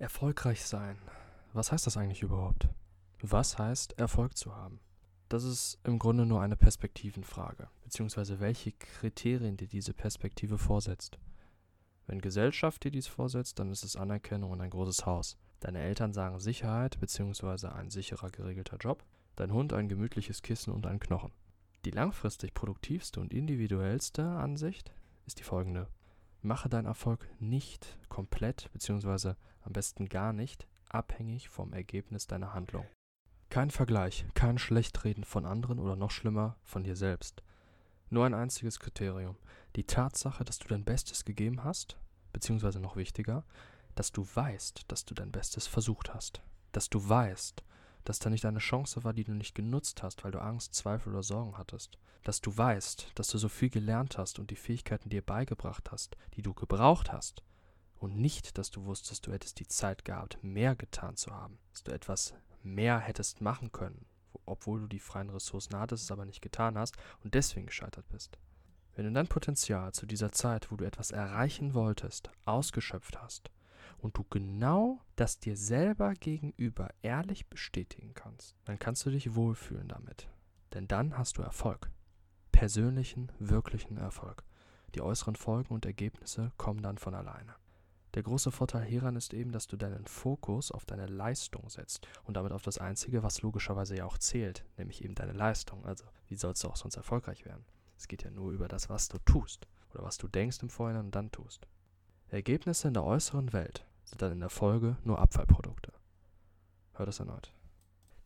Erfolgreich sein. Was heißt das eigentlich überhaupt? Was heißt Erfolg zu haben? Das ist im Grunde nur eine Perspektivenfrage, beziehungsweise welche Kriterien dir diese Perspektive vorsetzt. Wenn Gesellschaft dir dies vorsetzt, dann ist es Anerkennung und ein großes Haus. Deine Eltern sagen Sicherheit beziehungsweise ein sicherer geregelter Job, dein Hund ein gemütliches Kissen und ein Knochen. Die langfristig produktivste und individuellste Ansicht ist die folgende. Mache deinen Erfolg nicht komplett beziehungsweise am besten gar nicht, abhängig vom Ergebnis deiner Handlung. Kein Vergleich, kein Schlechtreden von anderen oder noch schlimmer von dir selbst. Nur ein einziges Kriterium, die Tatsache, dass du dein Bestes gegeben hast, beziehungsweise noch wichtiger, dass du weißt, dass du dein Bestes versucht hast, dass du weißt, dass da nicht eine Chance war, die du nicht genutzt hast, weil du Angst, Zweifel oder Sorgen hattest, dass du weißt, dass du so viel gelernt hast und die Fähigkeiten dir beigebracht hast, die du gebraucht hast, und nicht, dass du wusstest, du hättest die Zeit gehabt, mehr getan zu haben, dass du etwas mehr hättest machen können, obwohl du die freien Ressourcen hattest, es aber nicht getan hast und deswegen gescheitert bist. Wenn du dein Potenzial zu dieser Zeit, wo du etwas erreichen wolltest, ausgeschöpft hast und du genau das dir selber gegenüber ehrlich bestätigen kannst, dann kannst du dich wohlfühlen damit. Denn dann hast du Erfolg. Persönlichen, wirklichen Erfolg. Die äußeren Folgen und Ergebnisse kommen dann von alleine. Der große Vorteil hieran ist eben, dass du deinen Fokus auf deine Leistung setzt und damit auf das Einzige, was logischerweise ja auch zählt, nämlich eben deine Leistung. Also, wie sollst du auch sonst erfolgreich werden? Es geht ja nur über das, was du tust oder was du denkst im Vorhinein und dann tust. Ergebnisse in der äußeren Welt sind dann in der Folge nur Abfallprodukte. Hör das erneut.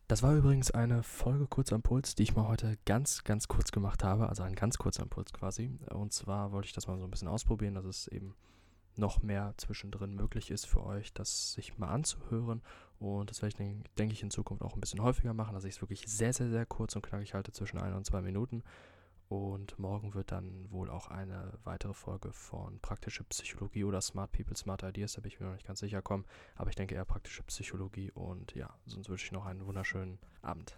Das war übrigens eine Folge kurzer Impuls, die ich mal heute ganz, ganz kurz gemacht habe, also ein ganz kurzer Impuls quasi. Und zwar wollte ich das mal so ein bisschen ausprobieren, dass es eben noch mehr zwischendrin möglich ist für euch, das sich mal anzuhören. Und das werde ich, denke ich, in Zukunft auch ein bisschen häufiger machen, dass ich es wirklich sehr, sehr, sehr kurz und knackig halte, zwischen ein und zwei Minuten. Und morgen wird dann wohl auch eine weitere Folge von praktische Psychologie oder Smart People, Smart Ideas, da bin ich mir noch nicht ganz sicher kommen. Aber ich denke eher praktische Psychologie und ja, sonst wünsche ich noch einen wunderschönen Abend.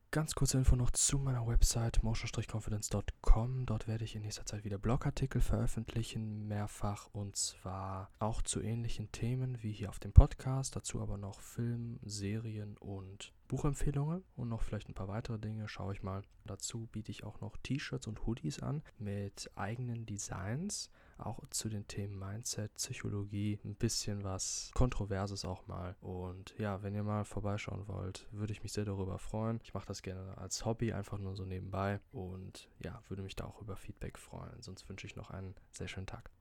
Ganz kurze Info noch zu meiner Website motion-confidence.com. Dort werde ich in nächster Zeit wieder Blogartikel veröffentlichen, mehrfach und zwar auch zu ähnlichen Themen wie hier auf dem Podcast. Dazu aber noch Film, Serien und Buchempfehlungen und noch vielleicht ein paar weitere Dinge. Schaue ich mal. Dazu biete ich auch noch T-Shirts und Hoodies an mit eigenen Designs auch zu den Themen Mindset, Psychologie, ein bisschen was Kontroverses auch mal. Und ja, wenn ihr mal vorbeischauen wollt, würde ich mich sehr darüber freuen. Ich mache das gerne als Hobby, einfach nur so nebenbei. Und ja, würde mich da auch über Feedback freuen. Sonst wünsche ich noch einen sehr schönen Tag.